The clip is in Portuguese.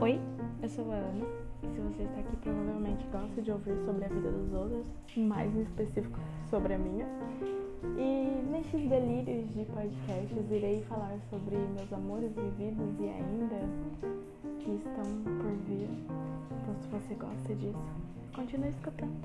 Oi, eu sou a Ana e se você está aqui provavelmente gosta de ouvir sobre a vida dos outros, mais em específico sobre a minha. E nesses delírios de podcasts irei falar sobre meus amores vividos e ainda que estão por vir. Então se você gosta disso, continue escutando.